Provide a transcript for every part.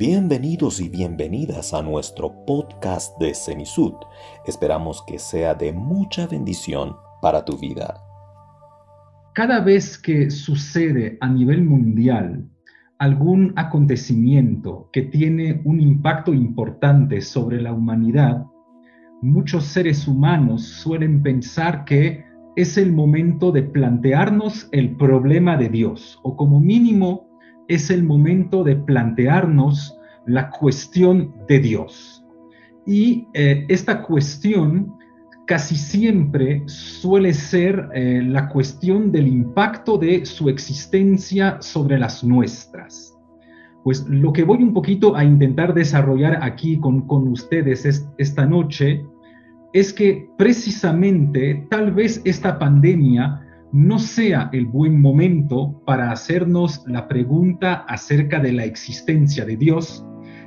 Bienvenidos y bienvenidas a nuestro podcast de Cenisud. Esperamos que sea de mucha bendición para tu vida. Cada vez que sucede a nivel mundial algún acontecimiento que tiene un impacto importante sobre la humanidad, muchos seres humanos suelen pensar que es el momento de plantearnos el problema de Dios, o como mínimo es el momento de plantearnos la cuestión de Dios. Y eh, esta cuestión casi siempre suele ser eh, la cuestión del impacto de su existencia sobre las nuestras. Pues lo que voy un poquito a intentar desarrollar aquí con, con ustedes esta noche es que precisamente tal vez esta pandemia no sea el buen momento para hacernos la pregunta acerca de la existencia de Dios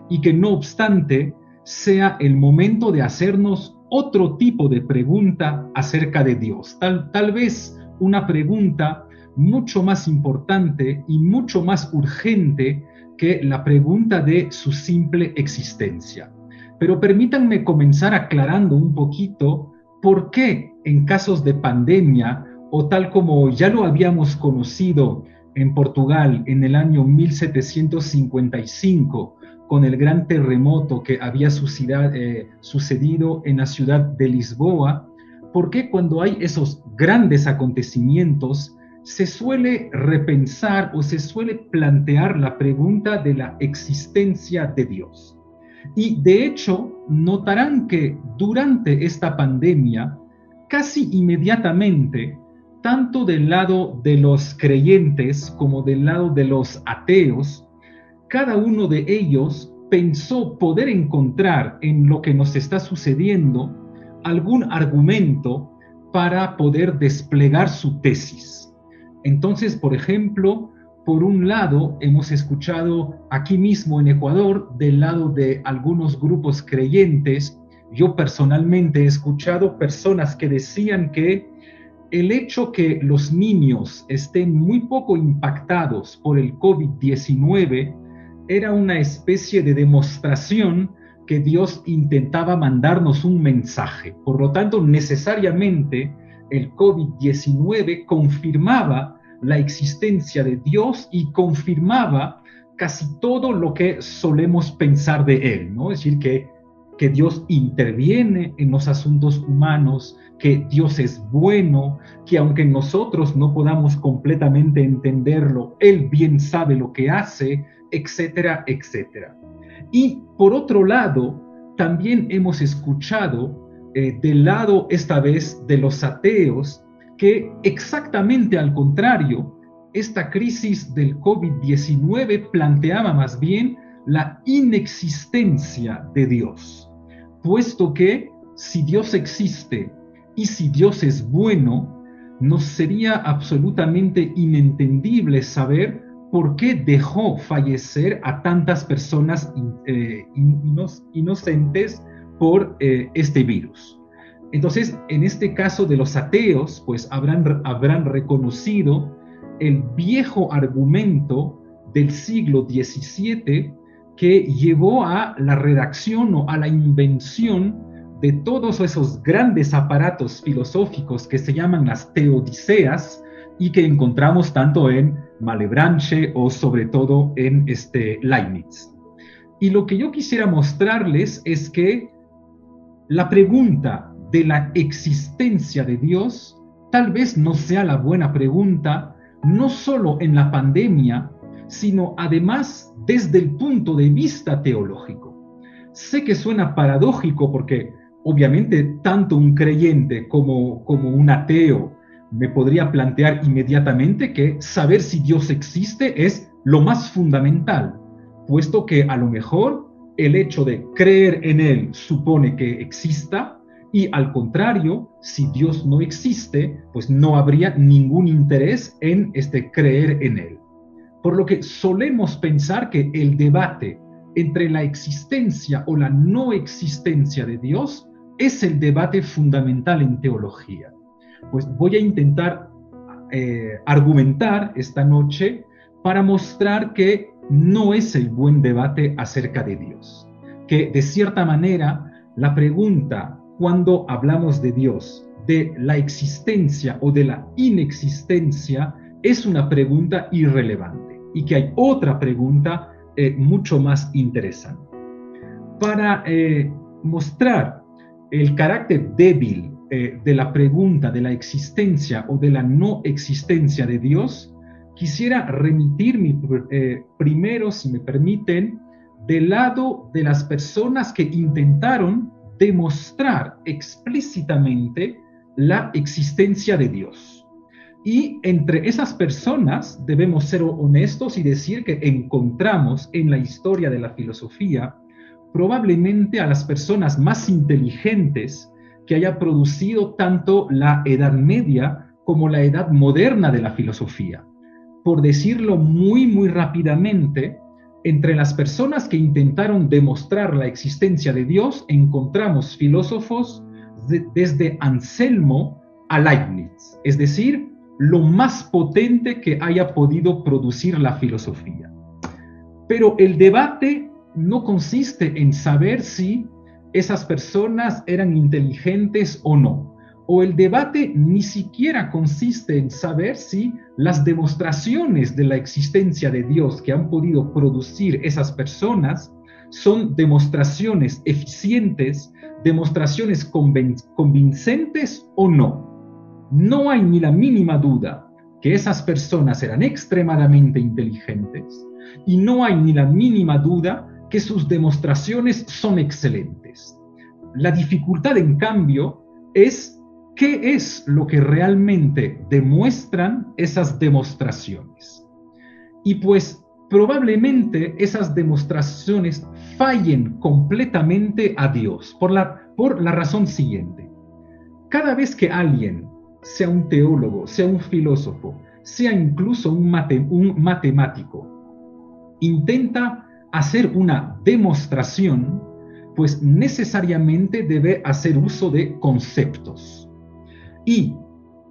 y que no obstante sea el momento de hacernos otro tipo de pregunta acerca de Dios. Tal, tal vez una pregunta mucho más importante y mucho más urgente que la pregunta de su simple existencia. Pero permítanme comenzar aclarando un poquito por qué en casos de pandemia o tal como ya lo habíamos conocido en Portugal en el año 1755 con el gran terremoto que había eh, sucedido en la ciudad de Lisboa, ¿por qué cuando hay esos grandes acontecimientos se suele repensar o se suele plantear la pregunta de la existencia de Dios? Y de hecho, notarán que durante esta pandemia, casi inmediatamente, tanto del lado de los creyentes como del lado de los ateos, cada uno de ellos pensó poder encontrar en lo que nos está sucediendo algún argumento para poder desplegar su tesis. Entonces, por ejemplo, por un lado, hemos escuchado aquí mismo en Ecuador, del lado de algunos grupos creyentes, yo personalmente he escuchado personas que decían que el hecho que los niños estén muy poco impactados por el COVID-19 era una especie de demostración que Dios intentaba mandarnos un mensaje. Por lo tanto, necesariamente el COVID-19 confirmaba la existencia de Dios y confirmaba casi todo lo que solemos pensar de Él, ¿no? Es decir, que, que Dios interviene en los asuntos humanos, que Dios es bueno, que aunque nosotros no podamos completamente entenderlo, Él bien sabe lo que hace, etcétera, etcétera. Y por otro lado, también hemos escuchado eh, del lado esta vez de los ateos que exactamente al contrario, esta crisis del COVID-19 planteaba más bien la inexistencia de Dios, puesto que si Dios existe y si Dios es bueno, nos sería absolutamente inentendible saber por qué dejó fallecer a tantas personas eh, inocentes por eh, este virus. Entonces, en este caso de los ateos, pues habrán, habrán reconocido el viejo argumento del siglo XVII que llevó a la redacción o a la invención de todos esos grandes aparatos filosóficos que se llaman las teodiceas y que encontramos tanto en Malebranche o sobre todo en este Leibniz. Y lo que yo quisiera mostrarles es que la pregunta de la existencia de Dios tal vez no sea la buena pregunta, no solo en la pandemia, sino además desde el punto de vista teológico. Sé que suena paradójico porque obviamente tanto un creyente como, como un ateo me podría plantear inmediatamente que saber si Dios existe es lo más fundamental, puesto que a lo mejor el hecho de creer en Él supone que exista y al contrario, si Dios no existe, pues no habría ningún interés en este creer en Él. Por lo que solemos pensar que el debate entre la existencia o la no existencia de Dios es el debate fundamental en teología. Pues voy a intentar eh, argumentar esta noche para mostrar que no es el buen debate acerca de Dios. Que de cierta manera la pregunta cuando hablamos de Dios, de la existencia o de la inexistencia, es una pregunta irrelevante y que hay otra pregunta eh, mucho más interesante. Para eh, mostrar el carácter débil eh, de la pregunta de la existencia o de la no existencia de Dios, quisiera remitirme eh, primero, si me permiten, del lado de las personas que intentaron demostrar explícitamente la existencia de Dios. Y entre esas personas debemos ser honestos y decir que encontramos en la historia de la filosofía probablemente a las personas más inteligentes que haya producido tanto la Edad Media como la Edad Moderna de la filosofía. Por decirlo muy, muy rápidamente, entre las personas que intentaron demostrar la existencia de Dios, encontramos filósofos desde Anselmo a Leibniz, es decir, lo más potente que haya podido producir la filosofía. Pero el debate no consiste en saber si esas personas eran inteligentes o no o el debate ni siquiera consiste en saber si las demostraciones de la existencia de Dios que han podido producir esas personas son demostraciones eficientes, demostraciones convincentes o no. No hay ni la mínima duda que esas personas eran extremadamente inteligentes y no hay ni la mínima duda que sus demostraciones son excelentes. La dificultad, en cambio, es ¿Qué es lo que realmente demuestran esas demostraciones? Y pues probablemente esas demostraciones fallen completamente a Dios por la, por la razón siguiente. Cada vez que alguien, sea un teólogo, sea un filósofo, sea incluso un, un matemático, intenta hacer una demostración, pues necesariamente debe hacer uso de conceptos. Y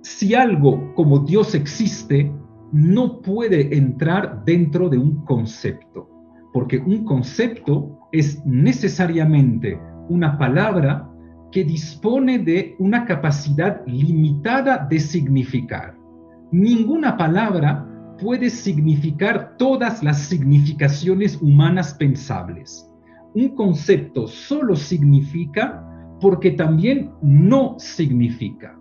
si algo como Dios existe, no puede entrar dentro de un concepto, porque un concepto es necesariamente una palabra que dispone de una capacidad limitada de significar. Ninguna palabra puede significar todas las significaciones humanas pensables. Un concepto solo significa porque también no significa.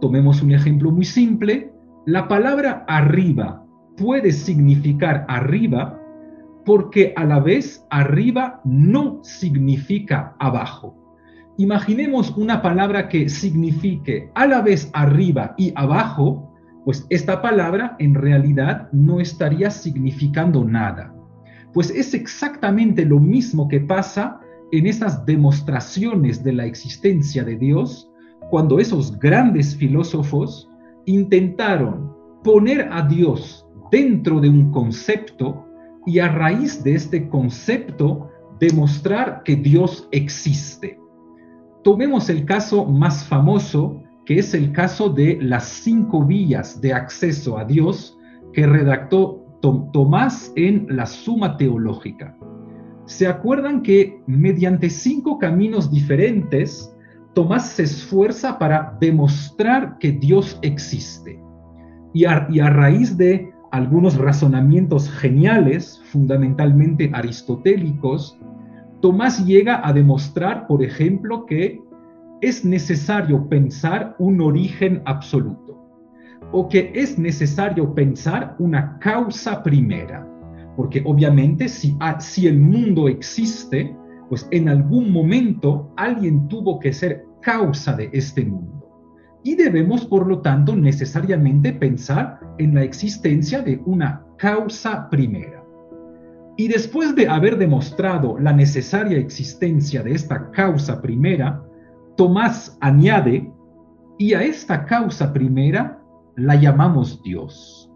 Tomemos un ejemplo muy simple. La palabra arriba puede significar arriba porque a la vez arriba no significa abajo. Imaginemos una palabra que signifique a la vez arriba y abajo, pues esta palabra en realidad no estaría significando nada. Pues es exactamente lo mismo que pasa en esas demostraciones de la existencia de Dios cuando esos grandes filósofos intentaron poner a Dios dentro de un concepto y a raíz de este concepto demostrar que Dios existe. Tomemos el caso más famoso, que es el caso de las cinco vías de acceso a Dios que redactó Tomás en la Suma Teológica. ¿Se acuerdan que mediante cinco caminos diferentes Tomás se esfuerza para demostrar que Dios existe. Y a, raíz de algunos razonamientos geniales, fundamentalmente aristotélicos, Tomás llega a demostrar, por ejemplo, que es necesario pensar un origen absoluto o que es necesario pensar una causa primera, porque obviamente si, si el mundo existe, pues en algún momento alguien tuvo que ser causa de este mundo. Y debemos, por lo tanto, necesariamente pensar en la existencia de una causa primera. Y después de haber demostrado la necesaria existencia de esta causa primera, Tomás añade, y a esta causa primera la llamamos Dios.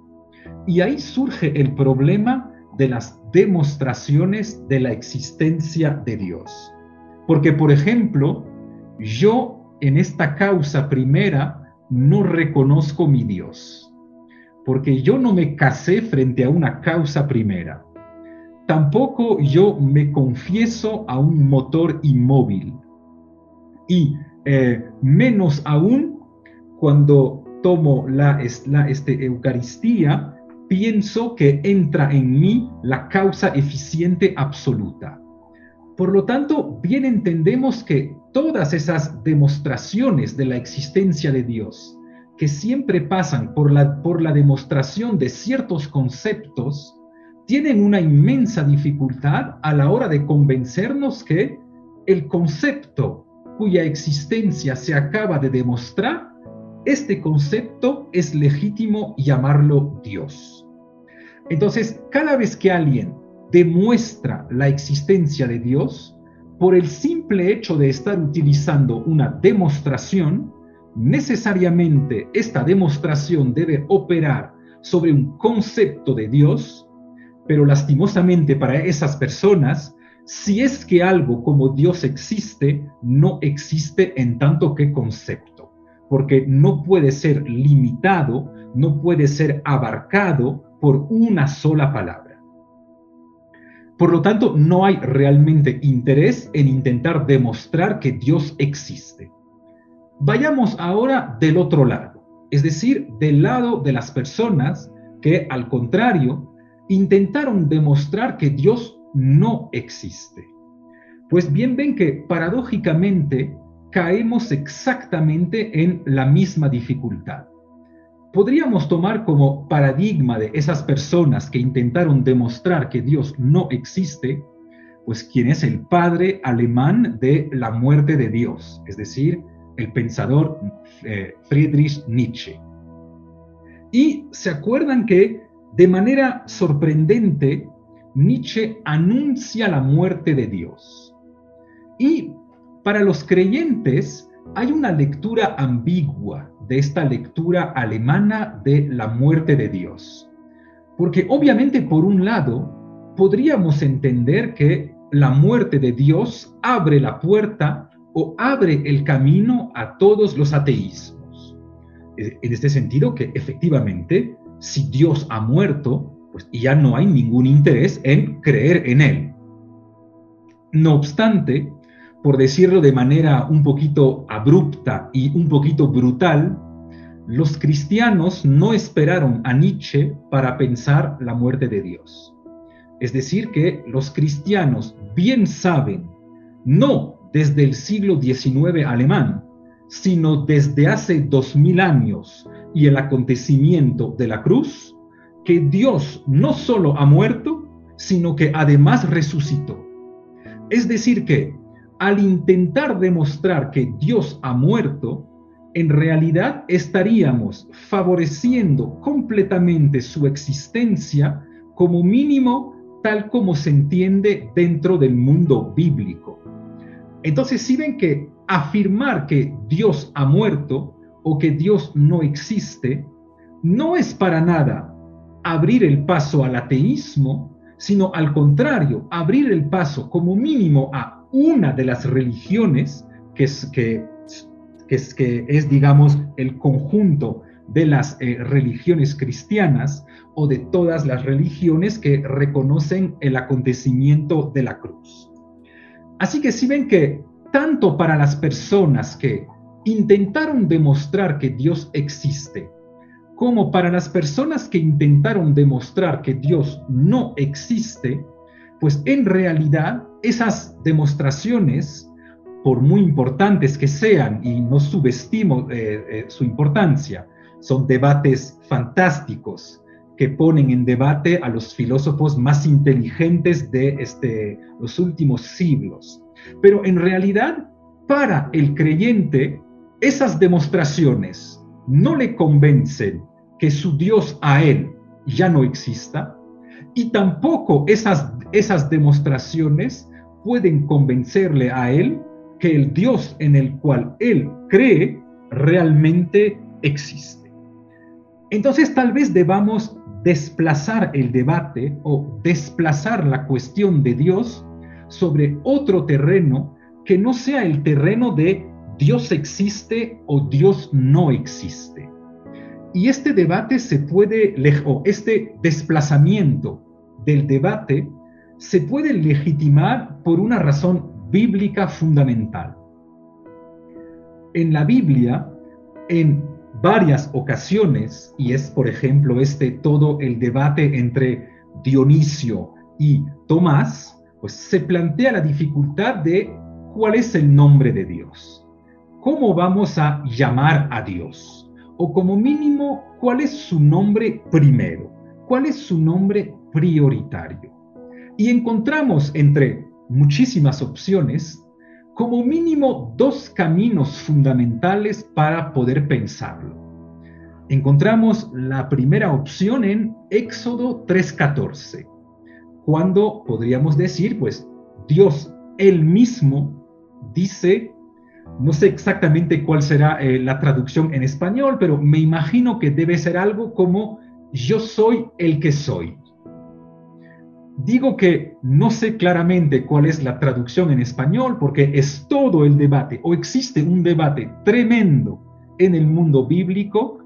Y ahí surge el problema de las demostraciones de la existencia de Dios. Porque, por ejemplo, yo en esta causa primera no reconozco mi Dios, porque yo no me casé frente a una causa primera. Tampoco yo me confieso a un motor inmóvil. Y eh, menos aún cuando tomo la, la este, Eucaristía, pienso que entra en mí la causa eficiente absoluta. Por lo tanto, bien entendemos que todas esas demostraciones de la existencia de Dios, que siempre pasan por la, por la demostración de ciertos conceptos, tienen una inmensa dificultad a la hora de convencernos que el concepto cuya existencia se acaba de demostrar, este concepto es legítimo llamarlo Dios. Entonces, cada vez que alguien demuestra la existencia de Dios, por el simple hecho de estar utilizando una demostración, necesariamente esta demostración debe operar sobre un concepto de Dios, pero lastimosamente para esas personas, si es que algo como Dios existe, no existe en tanto que concepto, porque no puede ser limitado, no puede ser abarcado por una sola palabra. Por lo tanto, no hay realmente interés en intentar demostrar que Dios existe. Vayamos ahora del otro lado, es decir, del lado de las personas que, al contrario, intentaron demostrar que Dios no existe. Pues bien ven que paradójicamente caemos exactamente en la misma dificultad podríamos tomar como paradigma de esas personas que intentaron demostrar que Dios no existe, pues quien es el padre alemán de la muerte de Dios, es decir, el pensador eh, Friedrich Nietzsche. Y se acuerdan que de manera sorprendente Nietzsche anuncia la muerte de Dios. Y para los creyentes hay una lectura ambigua de esta lectura alemana de la muerte de Dios. Porque obviamente por un lado podríamos entender que la muerte de Dios abre la puerta o abre el camino a todos los ateísmos. Eh, en este sentido que efectivamente si Dios ha muerto, pues ya no hay ningún interés en creer en Él. No obstante, por decirlo de manera un poquito abrupta y un poquito brutal, los cristianos no esperaron a Nietzsche para pensar la muerte de Dios. Es decir, que los cristianos bien saben, no desde el siglo XIX alemán, sino desde hace dos mil años y el acontecimiento de la cruz, que Dios no solo ha muerto, sino que además resucitó. Es decir, que al intentar demostrar que Dios ha muerto, en realidad estaríamos favoreciendo completamente su existencia como mínimo tal como se entiende dentro del mundo bíblico. Entonces, si ven que afirmar que Dios ha muerto o que Dios no existe, no es para nada abrir el paso al ateísmo, sino al contrario, abrir el paso como mínimo a una de las religiones que es, que, es, que es digamos, el conjunto de las eh, religiones cristianas o de todas las religiones que reconocen el acontecimiento de la cruz. Así que si ven que tanto para las personas que intentaron demostrar que Dios existe, como para las personas que intentaron demostrar que Dios no existe, pues en realidad esas demostraciones, por muy importantes que sean, y no subestimo eh, eh, su importancia, son debates fantásticos que ponen en debate a los filósofos más inteligentes de este, los últimos siglos. Pero en realidad, para el creyente, esas demostraciones no le convencen que su Dios a él ya no exista, y tampoco esas, esas demostraciones pueden convencerle a él que el Dios en el cual él cree realmente existe. Entonces tal vez debamos desplazar el debate o desplazar la cuestión de Dios sobre otro terreno que no sea el terreno de Dios existe o Dios no existe. Y este debate se puede, o este desplazamiento del debate se puede legitimar por una razón bíblica fundamental. En la Biblia, en varias ocasiones, y es por ejemplo este todo el debate entre Dionisio y Tomás, pues se plantea la dificultad de cuál es el nombre de Dios. ¿Cómo vamos a llamar a Dios? O como mínimo, ¿cuál es su nombre primero? ¿Cuál es su nombre prioritario? Y encontramos entre muchísimas opciones como mínimo dos caminos fundamentales para poder pensarlo. Encontramos la primera opción en Éxodo 3:14, cuando podríamos decir, pues Dios él mismo dice, no sé exactamente cuál será eh, la traducción en español, pero me imagino que debe ser algo como yo soy el que soy. Digo que no sé claramente cuál es la traducción en español porque es todo el debate o existe un debate tremendo en el mundo bíblico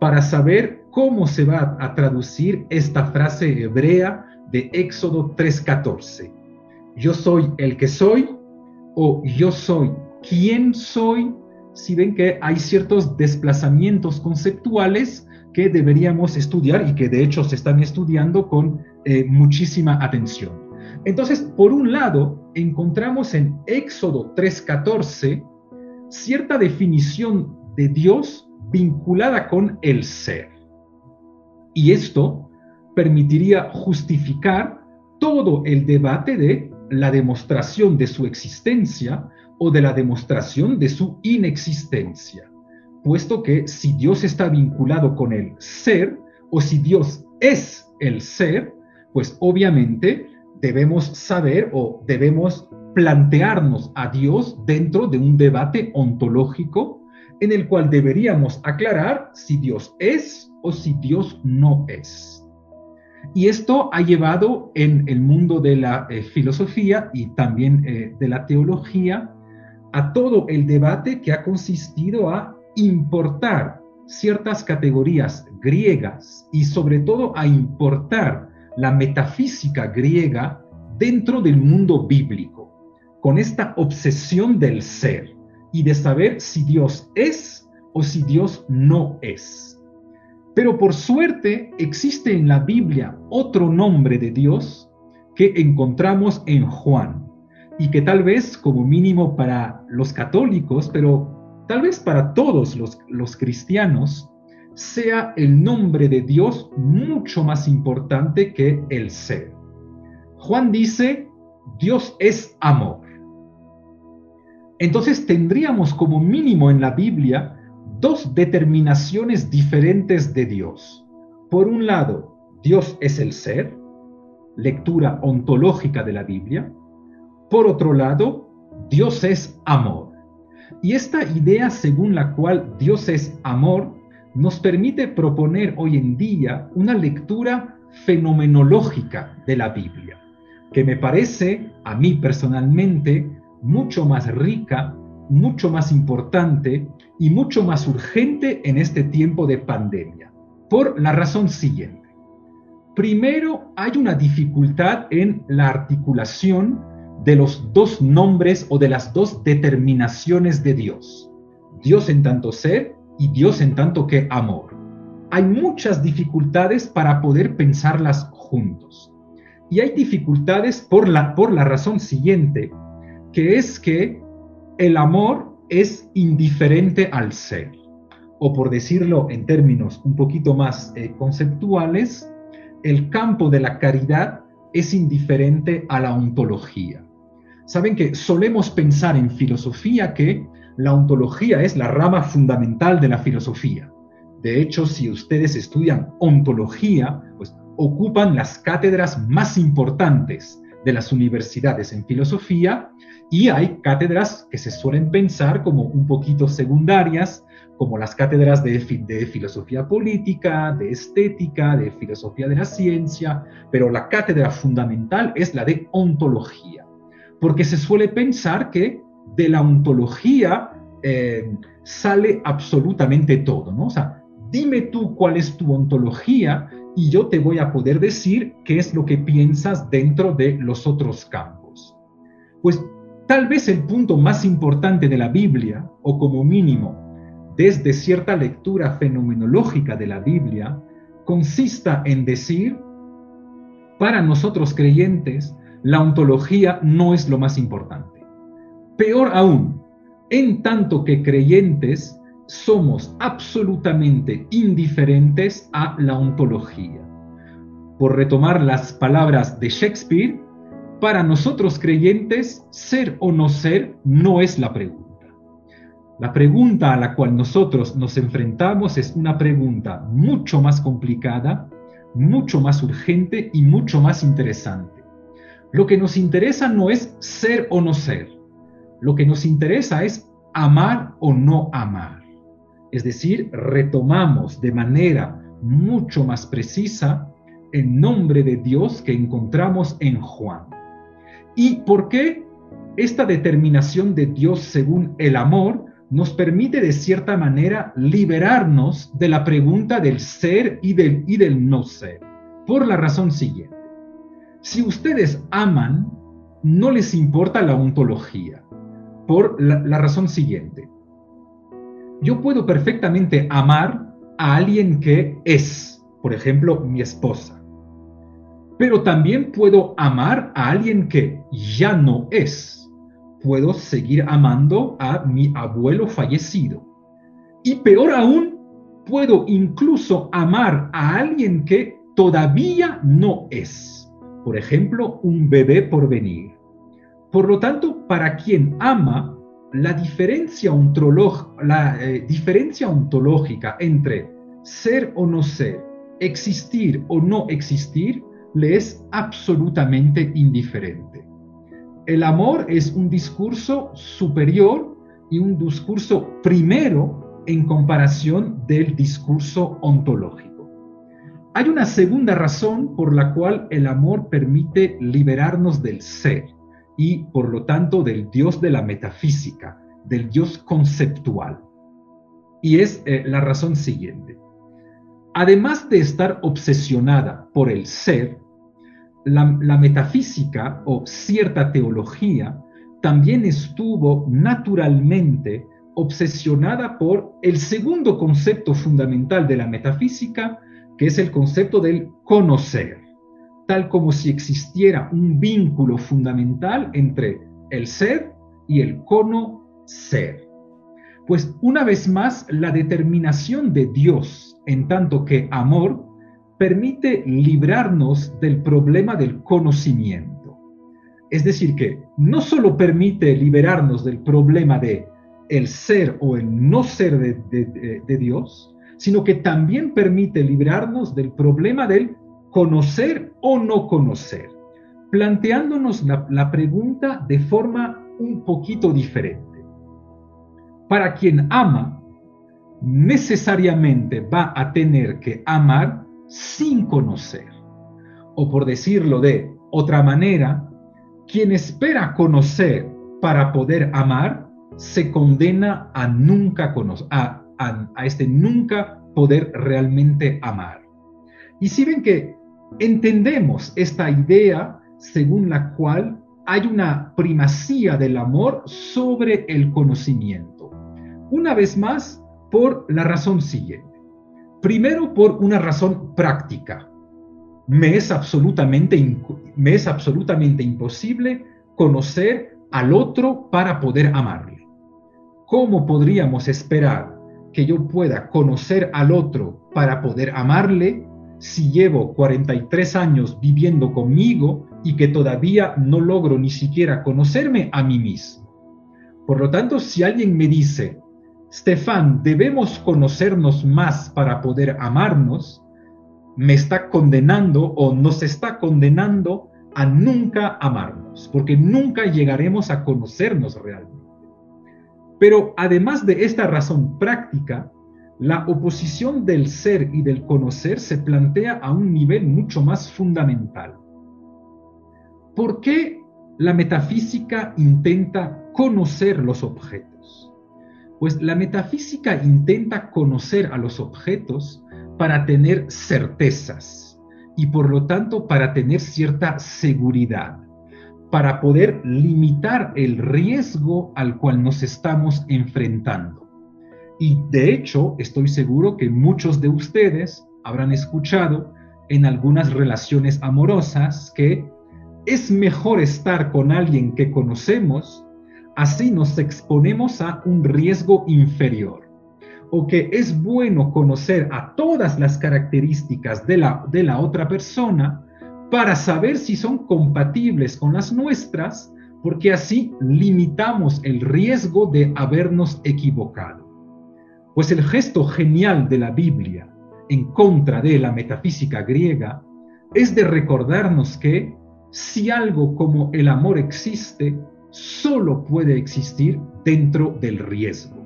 para saber cómo se va a traducir esta frase hebrea de Éxodo 3:14. Yo soy el que soy o yo soy quien soy. Si ven que hay ciertos desplazamientos conceptuales que deberíamos estudiar y que de hecho se están estudiando con eh, muchísima atención. Entonces, por un lado, encontramos en Éxodo 3:14 cierta definición de Dios vinculada con el ser. Y esto permitiría justificar todo el debate de la demostración de su existencia o de la demostración de su inexistencia puesto que si Dios está vinculado con el ser, o si Dios es el ser, pues obviamente debemos saber o debemos plantearnos a Dios dentro de un debate ontológico en el cual deberíamos aclarar si Dios es o si Dios no es. Y esto ha llevado en el mundo de la eh, filosofía y también eh, de la teología a todo el debate que ha consistido a importar ciertas categorías griegas y sobre todo a importar la metafísica griega dentro del mundo bíblico, con esta obsesión del ser y de saber si Dios es o si Dios no es. Pero por suerte existe en la Biblia otro nombre de Dios que encontramos en Juan y que tal vez como mínimo para los católicos, pero tal vez para todos los, cristianos, sea el nombre de Dios mucho más importante que el ser. Juan dice, Dios es amor. Entonces tendríamos como mínimo en la Biblia dos determinaciones diferentes de Dios. Por un lado, Dios es el ser, lectura ontológica de la Biblia. Por otro lado, Dios es amor. Y esta idea según la cual Dios es amor nos permite proponer hoy en día una lectura fenomenológica de la Biblia, que me parece a mí personalmente mucho más rica, mucho más importante y mucho más urgente en este tiempo de pandemia, por la razón siguiente. Primero, hay una dificultad en la articulación de los dos nombres o de las dos determinaciones de Dios. Dios en tanto ser y Dios en tanto que amor. Hay muchas dificultades para poder pensarlas juntos. Y hay dificultades por la, por la razón siguiente, que es que el amor es indiferente al ser. O por decirlo en términos un poquito más eh, conceptuales, el campo de la caridad es indiferente a la ontología. Saben que solemos pensar en filosofía que la ontología es la rama fundamental de la filosofía. De hecho, si ustedes estudian ontología, pues ocupan las cátedras más importantes de las universidades en filosofía y hay cátedras que se suelen pensar como un poquito secundarias, como las cátedras de, de, filosofía política, de estética, de filosofía de la ciencia, pero la cátedra fundamental es la de ontología porque se suele pensar que de la ontología eh, sale absolutamente todo, ¿no? O sea, dime tú cuál es tu ontología y yo te voy a poder decir qué es lo que piensas dentro de los otros campos. Pues tal vez el punto más importante de la Biblia, o como mínimo desde cierta lectura fenomenológica de la Biblia, consista en decir, para nosotros creyentes, la ontología no es lo más importante. Peor aún, en tanto que creyentes somos absolutamente indiferentes a la ontología. Por retomar las palabras de Shakespeare, para nosotros creyentes, ser o no ser no es la pregunta. La pregunta a la cual nosotros nos enfrentamos es una pregunta mucho más complicada, mucho más urgente y mucho más interesante. Lo que nos interesa no es ser o no ser. Lo que nos interesa es amar o no amar. Es decir, retomamos de manera mucho más precisa el nombre de Dios que encontramos en Juan. ¿Y por qué esta determinación de Dios según el amor nos permite de cierta manera liberarnos de la pregunta del ser y del, y del no ser? Por la razón siguiente. Si ustedes aman, no les importa la ontología. Por la razón siguiente yo puedo perfectamente amar a alguien que es, por ejemplo, mi esposa. Pero también puedo amar a alguien que ya no es. Puedo seguir amando a mi abuelo fallecido. Y peor aún, puedo incluso amar a alguien que todavía no es. Por ejemplo, un bebé por venir. Por lo tanto, para quien ama, la diferencia, eh, diferencia ontológica entre ser o no ser, existir o no existir, le es absolutamente indiferente. El amor es un discurso superior y un discurso primero en comparación del discurso ontológico. Hay una segunda razón por la cual el amor permite liberarnos del ser y por lo tanto del Dios de la metafísica, del Dios conceptual. Y es eh, la razón siguiente. Además de estar obsesionada por el ser, la, la metafísica o cierta teología también estuvo naturalmente obsesionada por el segundo concepto fundamental de la metafísica, que es el concepto del conocer tal como si existiera un vínculo fundamental entre el ser y el conocer. Pues una vez más, la determinación de Dios en tanto que amor permite librarnos del problema del conocimiento. Es decir, que no solo permite liberarnos del problema de el ser o el no ser de, de Dios, sino que también permite librarnos del problema del conocer o no conocer, planteándonos la, pregunta de forma un poquito diferente. Para quien ama, necesariamente va a tener que amar sin conocer. O por decirlo de otra manera, quien espera conocer para poder amar, se condena a nunca conocer, a, este nunca poder realmente amar. Y si ven que entendemos esta idea según la cual hay una primacía del amor sobre el conocimiento. Una vez más, por la razón siguiente. Primero, por una razón práctica. Me es absolutamente, me es absolutamente imposible conocer al otro para poder amarle. ¿Cómo podríamos esperar que yo pueda conocer al otro para poder amarle si llevo 43 años viviendo conmigo y que todavía no logro ni siquiera conocerme a mí mismo? Por lo tanto, si alguien me dice, Stefan, debemos conocernos más para poder amarnos, me está condenando o nos está condenando a nunca amarnos, porque nunca llegaremos a conocernos realmente. Pero además de esta razón práctica, la oposición del ser y del conocer se plantea a un nivel mucho más fundamental. ¿Por qué la metafísica intenta conocer los objetos? Pues la metafísica intenta conocer a los objetos para tener certezas y por lo tanto para tener cierta seguridad, para poder limitar el riesgo al cual nos estamos enfrentando. Y de hecho, estoy seguro que muchos de ustedes habrán escuchado en algunas relaciones amorosas que es mejor estar con alguien que conocemos, así nos exponemos a un riesgo inferior. O que es bueno conocer a todas las características de la, de la otra persona para saber si son compatibles con las nuestras, porque así limitamos el riesgo de habernos equivocado. Pues el gesto genial de la Biblia en contra de la metafísica griega es de recordarnos que si algo como el amor existe, solo puede existir dentro del riesgo.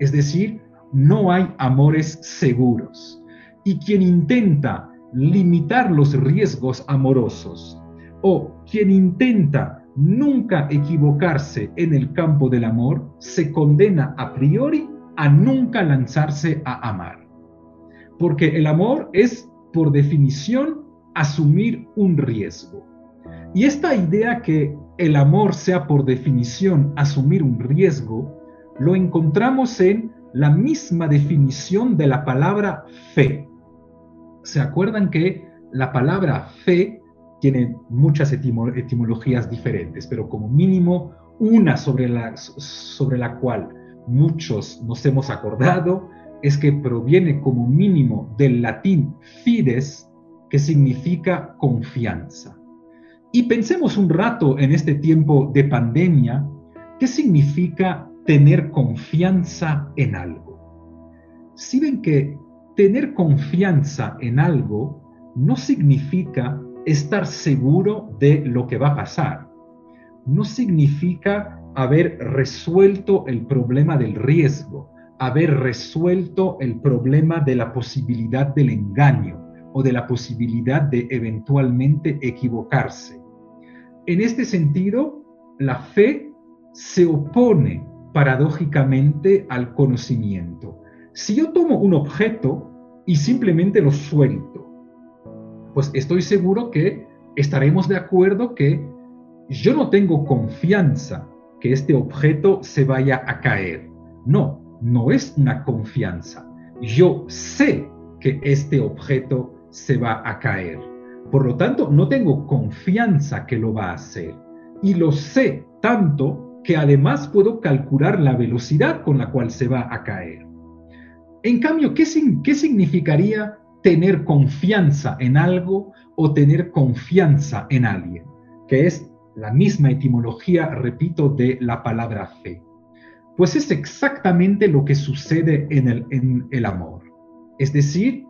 Es decir, no hay amores seguros. Y quien intenta limitar los riesgos amorosos o quien intenta nunca equivocarse en el campo del amor, se condena a priori a nunca lanzarse a amar. Porque el amor es, por definición, asumir un riesgo. Y esta idea que el amor sea por definición asumir un riesgo, lo encontramos en la misma definición de la palabra fe. ¿Se acuerdan que la palabra fe tiene muchas etimologías diferentes, pero como mínimo una sobre la, sobre la cual muchos nos hemos acordado es que proviene como mínimo del latín fides, que significa confianza. Y pensemos un rato en este tiempo de pandemia, ¿qué significa tener confianza en algo? Si ven que tener confianza en algo no significa estar seguro de lo que va a pasar. No significa haber resuelto el problema del riesgo, haber resuelto el problema de la posibilidad del engaño o de la posibilidad de eventualmente equivocarse. En este sentido, la fe se opone paradójicamente al conocimiento. Si yo tomo un objeto y simplemente lo suelto, pues estoy seguro que estaremos de acuerdo que yo no tengo confianza que este objeto se vaya a caer. No, no es una confianza. Yo sé que este objeto se va a caer. Por lo tanto, no tengo confianza que lo va a hacer. Y lo sé tanto que además puedo calcular la velocidad con la cual se va a caer. En cambio, ¿qué, significaría tener confianza en algo o tener confianza en alguien? Que es la misma etimología, repito, de la palabra fe. Pues es exactamente lo que sucede en el, en el amor. Es decir,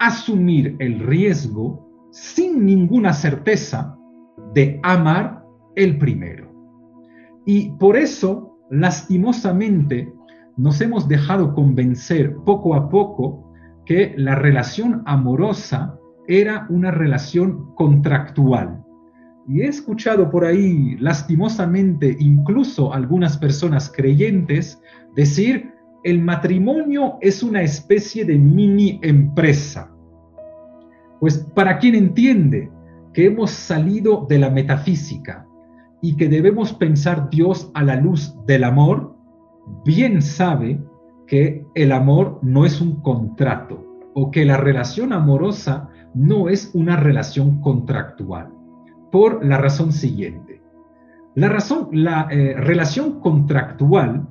asumir el riesgo sin ninguna certeza de amar el primero. Y por eso, lastimosamente, nos hemos dejado convencer poco a poco que la relación amorosa era una relación contractual, y he escuchado por ahí, lastimosamente, incluso algunas personas creyentes decir, el matrimonio es una especie de mini empresa. Pues para quien entiende que hemos salido de la metafísica y que debemos pensar Dios a la luz del amor, bien sabe que el amor no es un contrato o que la relación amorosa no es una relación contractual por la razón siguiente. La, razón, la eh, relación contractual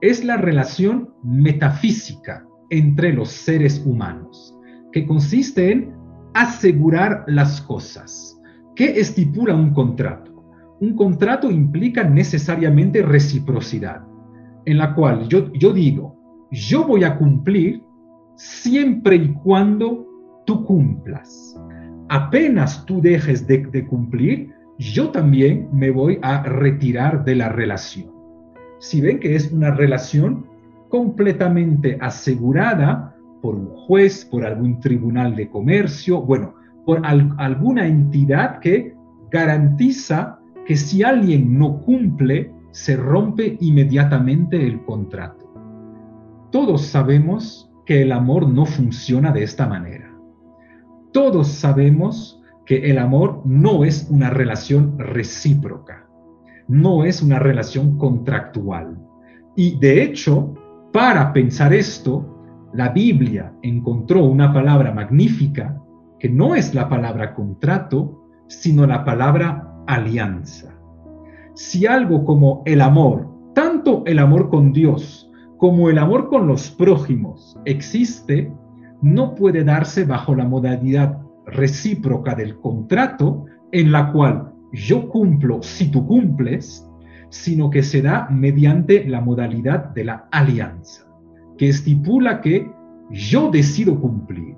es la relación metafísica entre los seres humanos, que consiste en asegurar las cosas. ¿Qué estipula un contrato? Un contrato implica necesariamente reciprocidad, en la cual yo, yo digo, yo voy a cumplir siempre y cuando tú cumplas apenas tú dejes de, cumplir, yo también me voy a retirar de la relación. Si ven que es una relación completamente asegurada por un juez, por algún tribunal de comercio, bueno, por alguna entidad que garantiza que si alguien no cumple, se rompe inmediatamente el contrato. Todos sabemos que el amor no funciona de esta manera. Todos sabemos que el amor no es una relación recíproca, no es una relación contractual. Y de hecho, para pensar esto, la Biblia encontró una palabra magnífica que no es la palabra contrato, sino la palabra alianza. Si algo como el amor, tanto el amor con Dios como el amor con los prójimos existe, no puede darse bajo la modalidad recíproca del contrato en la cual yo cumplo si tú cumples, sino que se da mediante la modalidad de la alianza, que estipula que yo decido cumplir.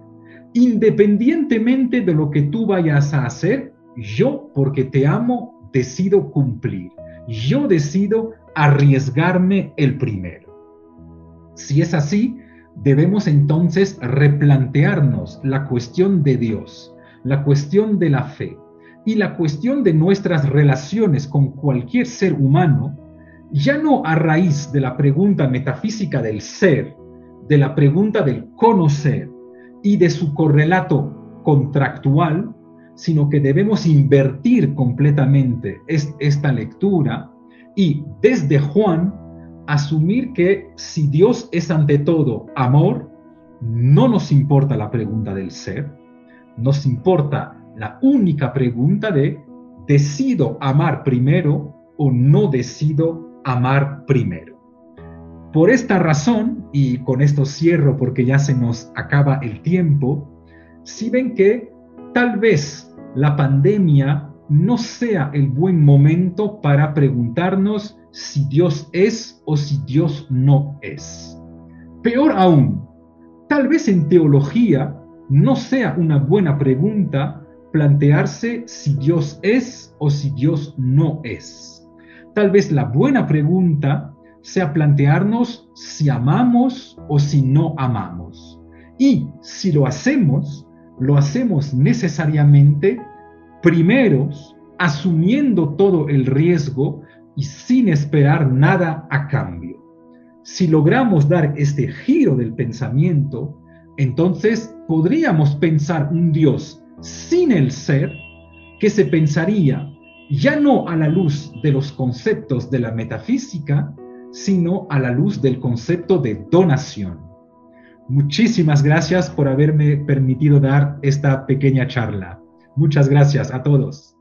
Independientemente de lo que tú vayas a hacer, yo, porque te amo, decido cumplir. Yo decido arriesgarme el primero. Si es así, debemos entonces replantearnos la cuestión de Dios, la cuestión de la fe y la cuestión de nuestras relaciones con cualquier ser humano, ya no a raíz de la pregunta metafísica del ser, de la pregunta del conocer y de su correlato contractual, sino que debemos invertir completamente esta lectura y desde Juan asumir que si Dios es ante todo amor, no nos importa la pregunta del ser, nos importa la única pregunta de decido amar primero o no decido amar primero. Por esta razón, y con esto cierro porque ya se nos acaba el tiempo, si ven que tal vez la pandemia no sea el buen momento para preguntarnos si Dios es o si Dios no es. Peor aún, tal vez en teología no sea una buena pregunta plantearse si Dios es o si Dios no es. Tal vez la buena pregunta sea plantearnos si amamos o si no amamos. Y si lo hacemos, lo hacemos necesariamente primeros, asumiendo todo el riesgo y sin esperar nada a cambio. Si logramos dar este giro del pensamiento, entonces podríamos pensar un Dios sin el ser que se pensaría ya no a la luz de los conceptos de la metafísica, sino a la luz del concepto de donación. Muchísimas gracias por haberme permitido dar esta pequeña charla. Muchas gracias a todos.